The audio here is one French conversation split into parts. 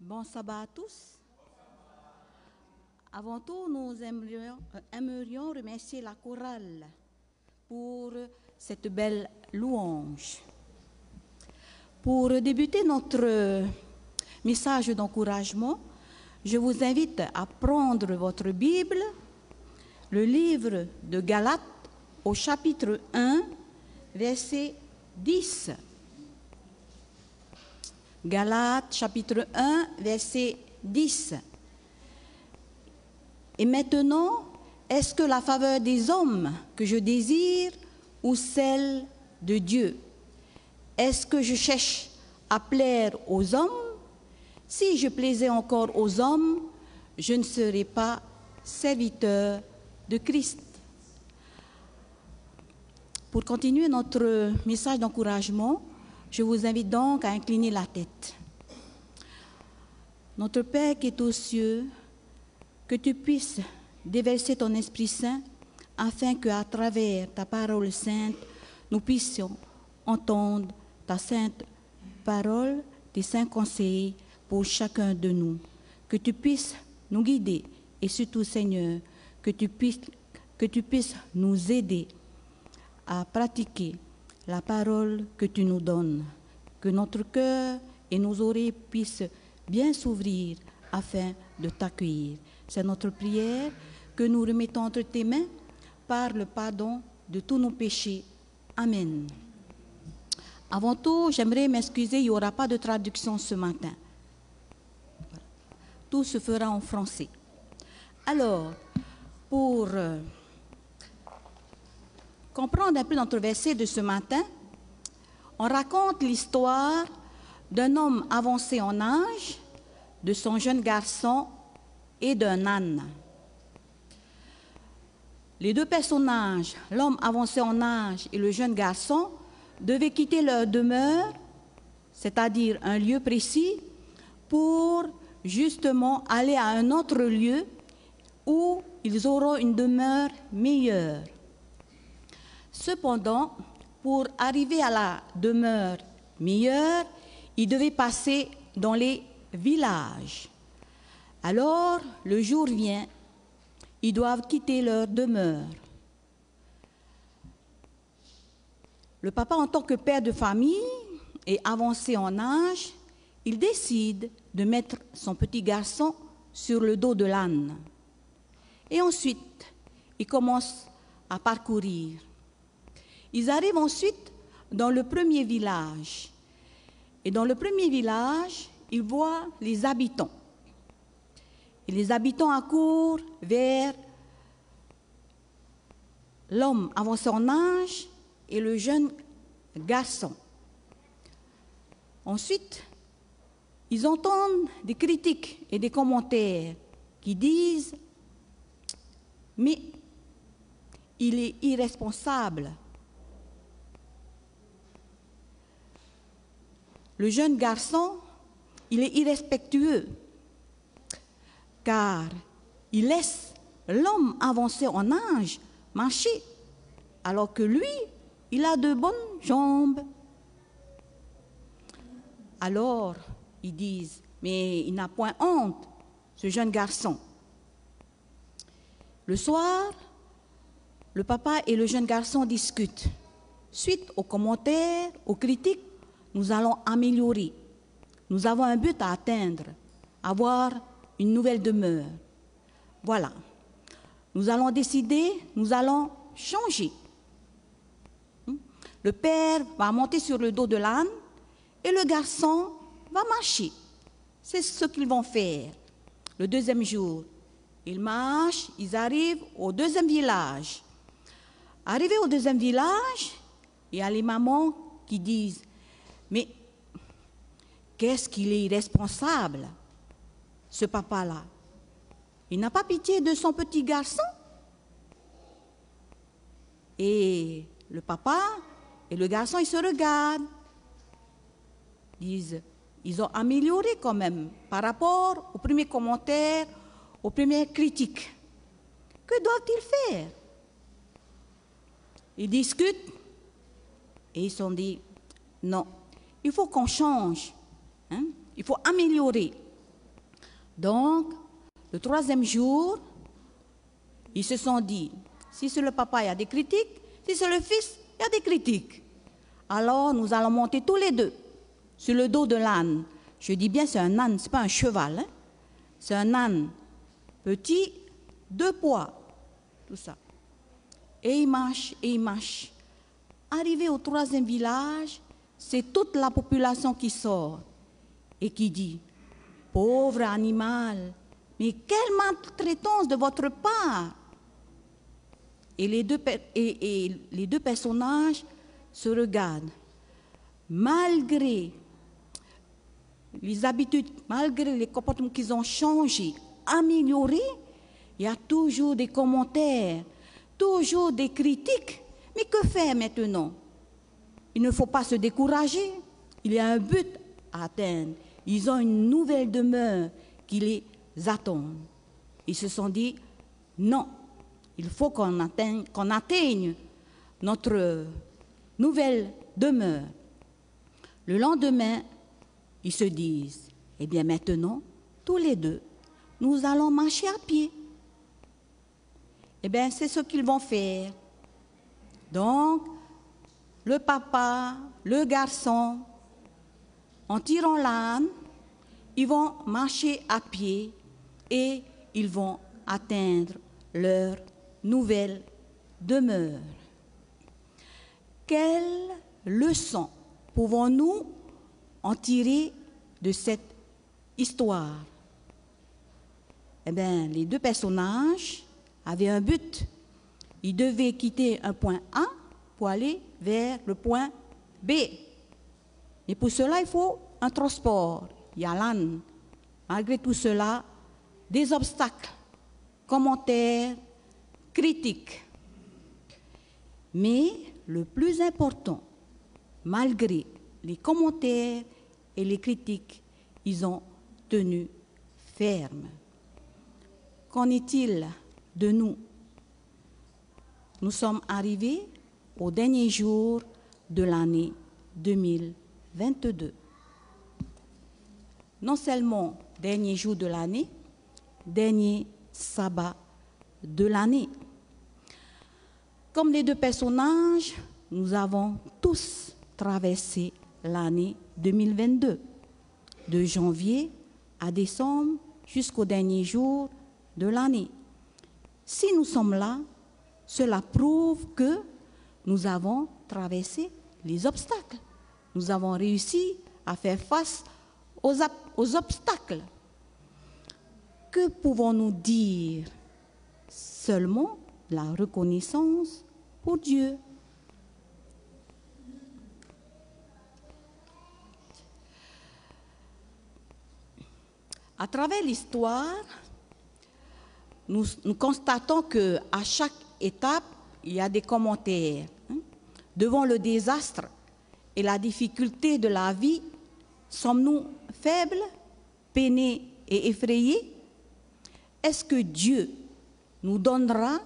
Bon sabbat à tous. Avant tout, nous aimerions, euh, aimerions remercier la chorale pour cette belle louange. Pour débuter notre message d'encouragement, je vous invite à prendre votre Bible, le livre de Galates au chapitre 1, verset 10. Galates chapitre 1, verset 10. Et maintenant, est-ce que la faveur des hommes que je désire ou celle de Dieu? Est-ce que je cherche à plaire aux hommes? Si je plaisais encore aux hommes, je ne serais pas serviteur de Christ. Pour continuer notre message d'encouragement, je vous invite donc à incliner la tête. Notre Père qui est aux cieux, que tu puisses déverser ton Esprit Saint afin qu'à travers ta parole sainte, nous puissions entendre ta sainte parole, tes saints conseils pour chacun de nous. Que tu puisses nous guider et surtout, Seigneur, que tu puisses, que tu puisses nous aider à pratiquer la parole que tu nous donnes. Que notre cœur et nos oreilles puissent bien s'ouvrir afin de t'accueillir. C'est notre prière que nous remettons entre tes mains par le pardon de tous nos péchés. Amen. Avant tout, j'aimerais m'excuser, il n'y aura pas de traduction ce matin. Tout se fera en français. Alors, pour euh, comprendre un peu notre verset de ce matin, on raconte l'histoire d'un homme avancé en âge, de son jeune garçon et d'un âne. Les deux personnages, l'homme avancé en âge et le jeune garçon, devaient quitter leur demeure, c'est-à-dire un lieu précis, pour justement aller à un autre lieu où ils auront une demeure meilleure. Cependant, pour arriver à la demeure meilleure, ils devaient passer dans les villages. Alors, le jour vient, ils doivent quitter leur demeure. Le papa, en tant que père de famille et avancé en âge, il décide de mettre son petit garçon sur le dos de l'âne. Et ensuite, il commence à parcourir. Ils arrivent ensuite dans le premier village. Et dans le premier village, ils voient les habitants. Et les habitants accourent vers l'homme avancé en âge et le jeune garçon. Ensuite, ils entendent des critiques et des commentaires qui disent Mais il est irresponsable. Le jeune garçon, il est irrespectueux car il laisse l'homme avancé en âge marcher alors que lui, il a de bonnes jambes. Alors, ils disent, mais il n'a point honte, ce jeune garçon. Le soir, le papa et le jeune garçon discutent. Suite aux commentaires, aux critiques, nous allons améliorer. Nous avons un but à atteindre, avoir une nouvelle demeure. Voilà. Nous allons décider, nous allons changer. Le père va monter sur le dos de l'âne et le garçon va marcher. C'est ce qu'ils vont faire. Le deuxième jour, ils marchent, ils arrivent au deuxième village. Arrivés au deuxième village, il y a les mamans qui disent, mais qu'est-ce qu'il est irresponsable, ce papa-là? Il n'a pas pitié de son petit garçon Et le papa et le garçon, ils se regardent. Ils, ils ont amélioré quand même par rapport aux premiers commentaires, aux premières critiques. Que doivent-ils faire? Ils discutent et ils se sont dit, non, il faut qu'on change, hein? il faut améliorer. Donc, le troisième jour, ils se sont dit, si c'est le papa, il y a des critiques, si c'est le fils, il y a des critiques. Alors, nous allons monter tous les deux sur le dos de l'âne. Je dis bien, c'est un âne, ce n'est pas un cheval. Hein. C'est un âne petit, deux poids, tout ça. Et il marche, et il marche. Arrivé au troisième village, c'est toute la population qui sort et qui dit, pauvre animal, mais quelle maltraitance de votre part et les, deux, et les deux personnages se regardent. Malgré les habitudes, malgré les comportements qu'ils ont changés, améliorés, il y a toujours des commentaires, toujours des critiques. Mais que faire maintenant? Il ne faut pas se décourager. Il y a un but à atteindre. Ils ont une nouvelle demeure qui les attend. Ils se sont dit, non, il faut qu'on atteigne, notre nouvelle demeure. Le lendemain, ils se disent, eh bien maintenant, tous les deux, nous allons marcher à pied. Eh bien, c'est ce qu'ils vont faire. Donc, le papa, le garçon, en tirant l'âne, ils vont marcher à pied et ils vont atteindre leur nouvelle demeure. Quelle leçon pouvons-nous en tirer de cette histoire? Eh bien, les deux personnages avaient un but. Ils devaient quitter un point A pour aller vers le point B. Et pour cela, il faut un transport. Il y a l'âne. Malgré tout cela, des obstacles, commentaires, critiques. Mais le plus important, malgré les commentaires et les critiques, ils ont tenu ferme. Qu'en est-il de nous? Nous sommes arrivés au dernier jour de l'année 2022. Non seulement dernier jour de l'année, dernier sabbat de l'année. Comme les deux personnages, nous avons tous traversé l'année 2022, de janvier à décembre jusqu'au dernier jour de l'année. Si nous sommes là, cela prouve que nous avons traversé les obstacles. Nous avons réussi à faire face aux, obstacles. Que pouvons-nous dire Seulement la reconnaissance pour Dieu? À travers l'histoire, nous, constatons que à chaque étape, il y a des commentaires. Devant le désastre et la difficulté de la vie, sommes-nous faibles, peinés et effrayés? Est-ce que Dieu nous donnera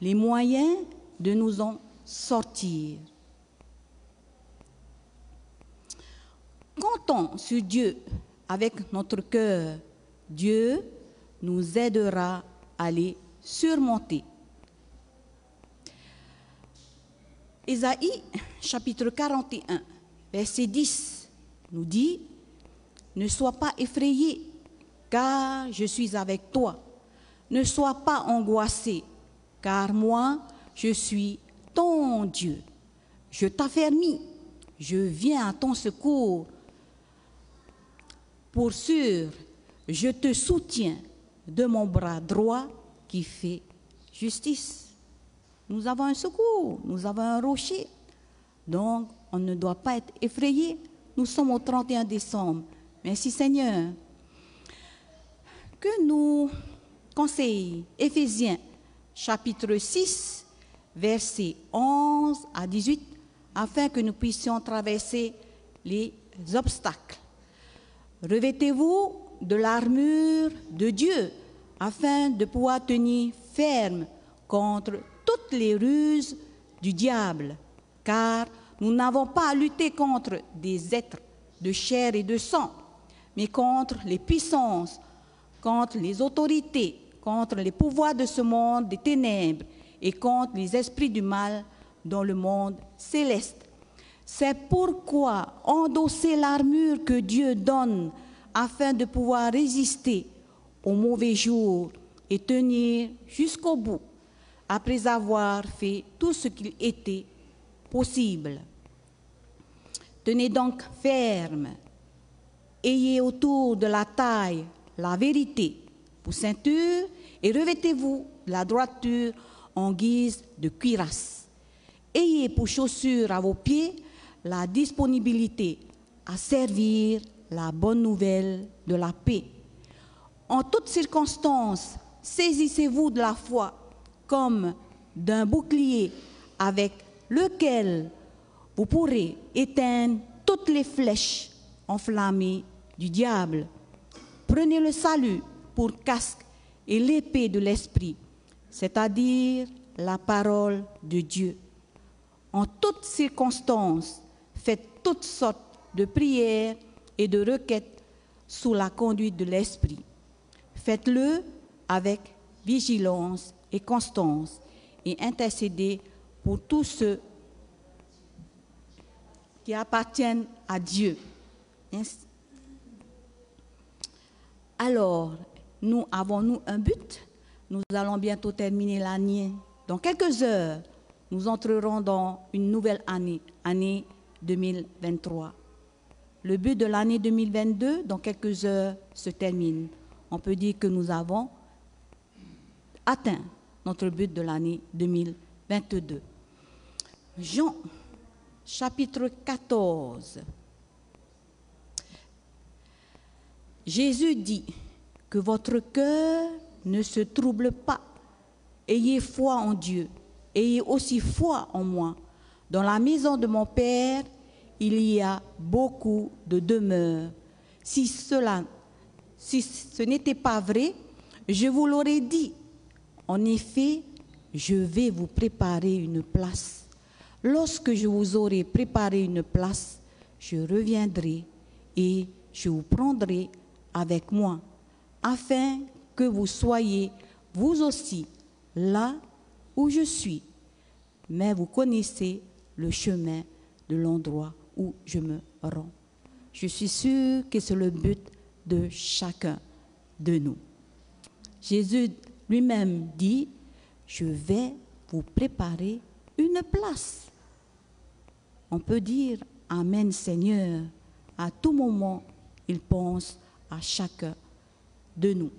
les moyens de nous en sortir? Comptons sur Dieu avec notre cœur, Dieu nous aidera à les surmonter. Ésaïe chapitre 41, verset 10 nous dit, Ne sois pas effrayé, car je suis avec toi. Ne sois pas angoissé, car moi, je suis ton Dieu. Je t'affermis, je viens à ton secours pour sûr, je te soutiens de mon bras droit qui fait justice. Nous avons un secours, nous avons un rocher. Donc, on ne doit pas être effrayé. Nous sommes au 31 décembre. Merci Seigneur. Que nous conseille Éphésiens chapitre 6, versets 11 à 18, afin que nous puissions traverser les obstacles. Revêtez-vous de l'armure de Dieu afin de pouvoir tenir ferme contre toutes les ruses du diable, car nous n'avons pas à lutter contre des êtres de chair et de sang, mais contre les puissances, contre les autorités, contre les pouvoirs de ce monde des ténèbres et contre les esprits du mal dans le monde céleste. C'est pourquoi endosser l'armure que Dieu donne afin de pouvoir résister aux mauvais jours et tenir jusqu'au bout après avoir fait tout ce qu'il était possible. Tenez donc ferme, ayez autour de la taille la vérité pour ceinture et revêtez-vous la droiture en guise de cuirasse. Ayez pour chaussure à vos pieds la disponibilité à servir la bonne nouvelle de la paix. En toutes circonstances, saisissez-vous de la foi comme d'un bouclier avec lequel vous pourrez éteindre toutes les flèches enflammées du diable. Prenez le salut pour casque et l'épée de l'esprit, c'est-à-dire la parole de Dieu. En toutes circonstances, faites toutes sortes de prières et de requêtes sous la conduite de l'esprit. Faites-le avec vigilance et constance et intercédez pour tous ceux qui appartiennent à Dieu. Alors, nous avons-nous un but? Nous allons bientôt terminer l'année. Dans quelques heures, nous entrerons dans une nouvelle année, année 2023. Le but de l'année 2022, dans quelques heures, se termine. On peut dire que nous avons atteint notre but de l'année 2022. Jean, chapitre 14. Jésus dit que votre cœur ne se trouble pas. Ayez foi en Dieu. Ayez aussi foi en moi. Dans la maison de mon Père, il y a beaucoup de demeures. Si cela, si ce n'était pas vrai, je vous l'aurais dit. En effet, je vais vous préparer une place. Lorsque je vous aurai préparé une place, je reviendrai et je vous prendrai avec moi, afin que vous soyez vous aussi là où je suis. Mais vous connaissez le chemin de l'endroit où je me rends. Je suis sûr que c'est le but de chacun de nous. Lui-même dit, je vais vous préparer une place. On peut dire Amen Seigneur. À tout moment, il pense à chacun de nous.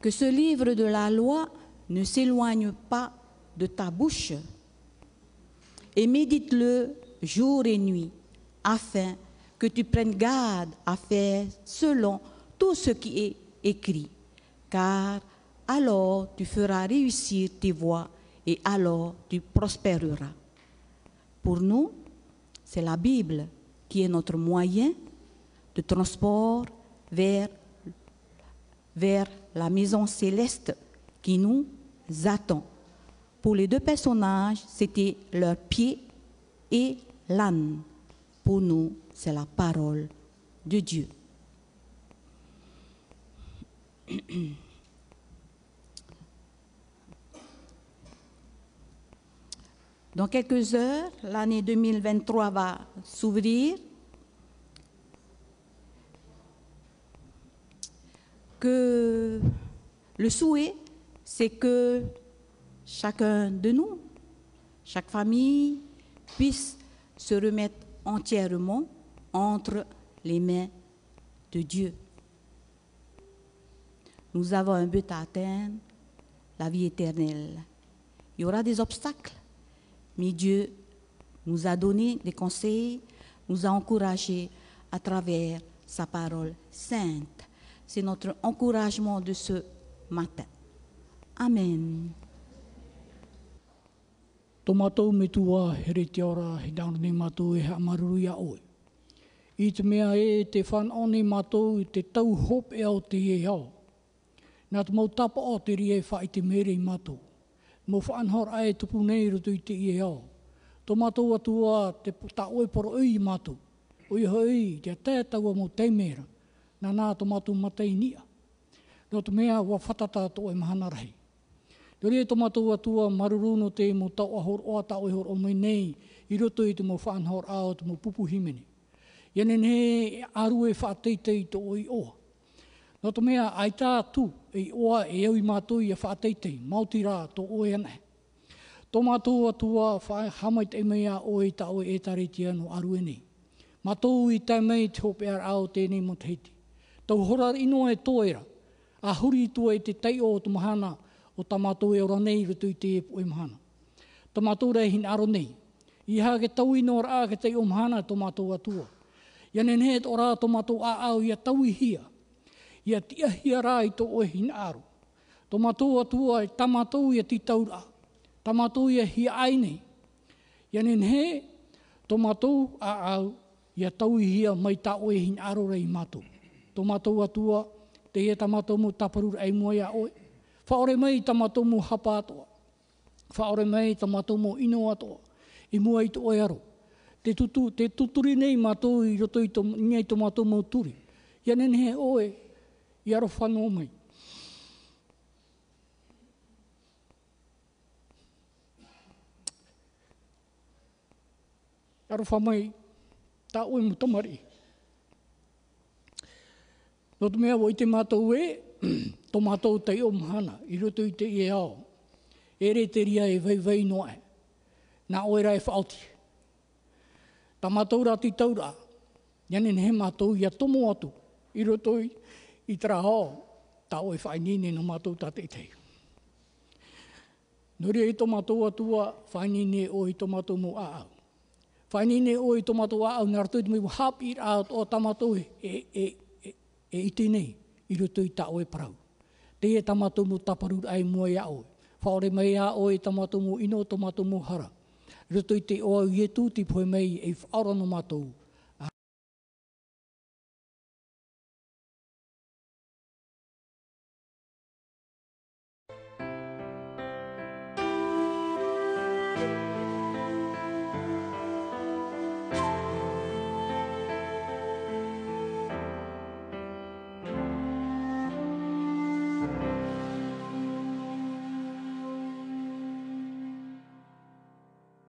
Que ce livre de la loi ne s'éloigne pas de ta bouche et médite-le jour et nuit afin que tu prennes garde à faire selon tout ce qui est écrit, car alors tu feras réussir tes voies et alors tu prospéreras. Pour nous, c'est la Bible qui est notre moyen de transport vers, vers la maison céleste qui nous attend. Pour les deux personnages, c'était leur pied et l'âne. Pour nous, c'est la parole de Dieu. Dans quelques heures, l'année 2023 va s'ouvrir. Que le souhait, c'est que chacun de nous, chaque famille, puisse se remettre entièrement entre les mains de Dieu. Nous avons un but à atteindre, la vie éternelle. Il y aura des obstacles, mais Dieu nous a donné des conseils, nous a encouragés à travers sa parole sainte. C'est notre encouragement de ce matin. Amen. Tō mātou me tūā here te ora he dauna ni mātou e ha maruru ia oe. I te mea e te whan o nei mātou i te tau hop e au te e au. Nā te mau tapa o te rie wha i te mere i mātou. Mo whanhor ai tupu nei rutu i te e au. Tō mātou atua te ta oe poro ui i mātou. Ui hoi, te tētaua mo te mera, nā nā tō mātou matei nia. Nō te mea wa whatata to e mahana rahi. Nori e to matu atua maruruno te mo tau ahor o ata o hor o mai nei, i roto i te mo whanhor ao te mo pupu himene. Iane ne aru e whaateitei to oi oa. No to mea, ai tā tu, e oa e au i mātou i a whaateitei, mauti rā to oe anai. Tō mātou atua whae hamai te mea o i ta o e tari tia no aru e nei. Mātou i te mei te hope ar ao tēnei mo te heiti. Tau hora ino e tōera, a huri tua e te tei o tu mahana o tamatou e ora nei ke tui te epo e mahana. Tamato rei hin aro nei. I ha ke tau ino ra ke te o mahana tamato atua. I ane ne o rā tamatou a au i a tau i hia. I a tia hia rā i to o hin aro. Tamatou atua e tamatou i a ti taura. Tamatou i a hia ai nei. I ane he tamatou a au i a tau i hia mai ta o hin aro rei matou. Tamatou atua te e tamatou mo taparur ai moia oi. Whaore mai tamatou mu hapa. Whaore mai tamatou mu ino atoa. I mua i tō oe aro. Te, tutu, te tuturi nei mātou i roto i tō, ngai tō mātou mau turi. Ia nene he oe, i aro whanau mai. Aro whamai, tā oe mu tamari. No tu mea i te mātou e, tō mātou te o mahana, i roto i te i ao. E re te ria e vei vei noe, Nā oera e whaoti. Tā mātou rā ti taura, Yanen he mātou ia tomo atu, i roto i i tara hao, ta oe e whai nini no mātou ta te tei. Nuri e to mātou atua, whai nini o i to mātou mo a au. Whai nini o i to mātou a au, nā rato i te miu hap i rā o ta mātou e, e, e, e, e iti nei, i roto i ta oe parau. Te e tamatumu taparu ai mua ia oe. Whaore mai a oe tamatumu ino tamatumu hara. Roto i te oa uietu ti poe mei e wharono matou.